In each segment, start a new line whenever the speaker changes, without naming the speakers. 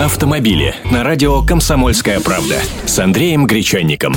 Автомобили на радио «Комсомольская правда» с Андреем Гречанником.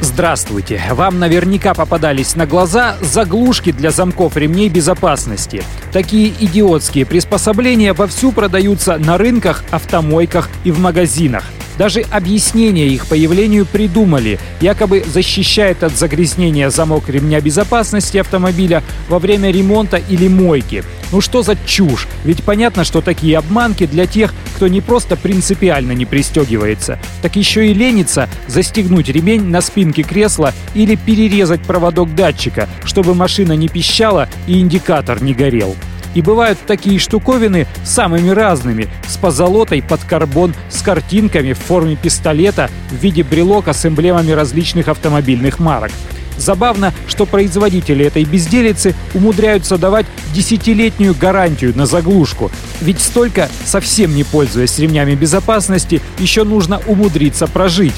Здравствуйте! Вам наверняка попадались на глаза заглушки для замков ремней безопасности. Такие идиотские приспособления вовсю продаются на рынках, автомойках и в магазинах. Даже объяснение их появлению придумали. Якобы защищает от загрязнения замок ремня безопасности автомобиля во время ремонта или мойки. Ну что за чушь? Ведь понятно, что такие обманки для тех, кто не просто принципиально не пристегивается, так еще и ленится застегнуть ремень на спинке кресла или перерезать проводок датчика, чтобы машина не пищала и индикатор не горел. И бывают такие штуковины самыми разными, с позолотой под карбон, с картинками в форме пистолета в виде брелока с эмблемами различных автомобильных марок. Забавно, что производители этой безделицы умудряются давать десятилетнюю гарантию на заглушку. Ведь столько, совсем не пользуясь ремнями безопасности, еще нужно умудриться прожить.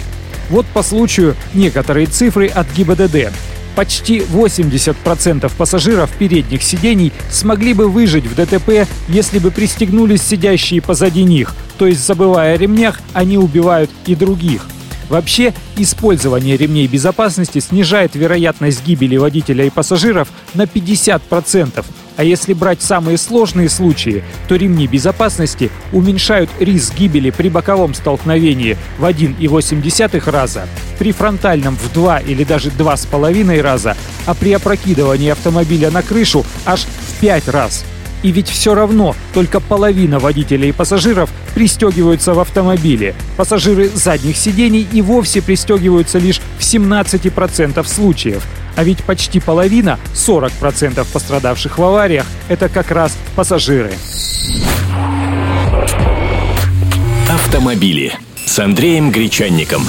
Вот по случаю некоторые цифры от ГИБДД. Почти 80% пассажиров передних сидений смогли бы выжить в ДТП, если бы пристегнулись сидящие позади них, то есть забывая о ремнях, они убивают и других. Вообще, использование ремней безопасности снижает вероятность гибели водителя и пассажиров на 50%, а если брать самые сложные случаи, то ремни безопасности уменьшают риск гибели при боковом столкновении в 1,8 раза, при фронтальном в 2 или даже 2,5 раза, а при опрокидывании автомобиля на крышу аж в 5 раз. И ведь все равно только половина водителей и пассажиров пристегиваются в автомобиле. Пассажиры задних сидений и вовсе пристегиваются лишь в 17% случаев. А ведь почти половина, 40% пострадавших в авариях, это как раз пассажиры.
Автомобили с Андреем Гречанником.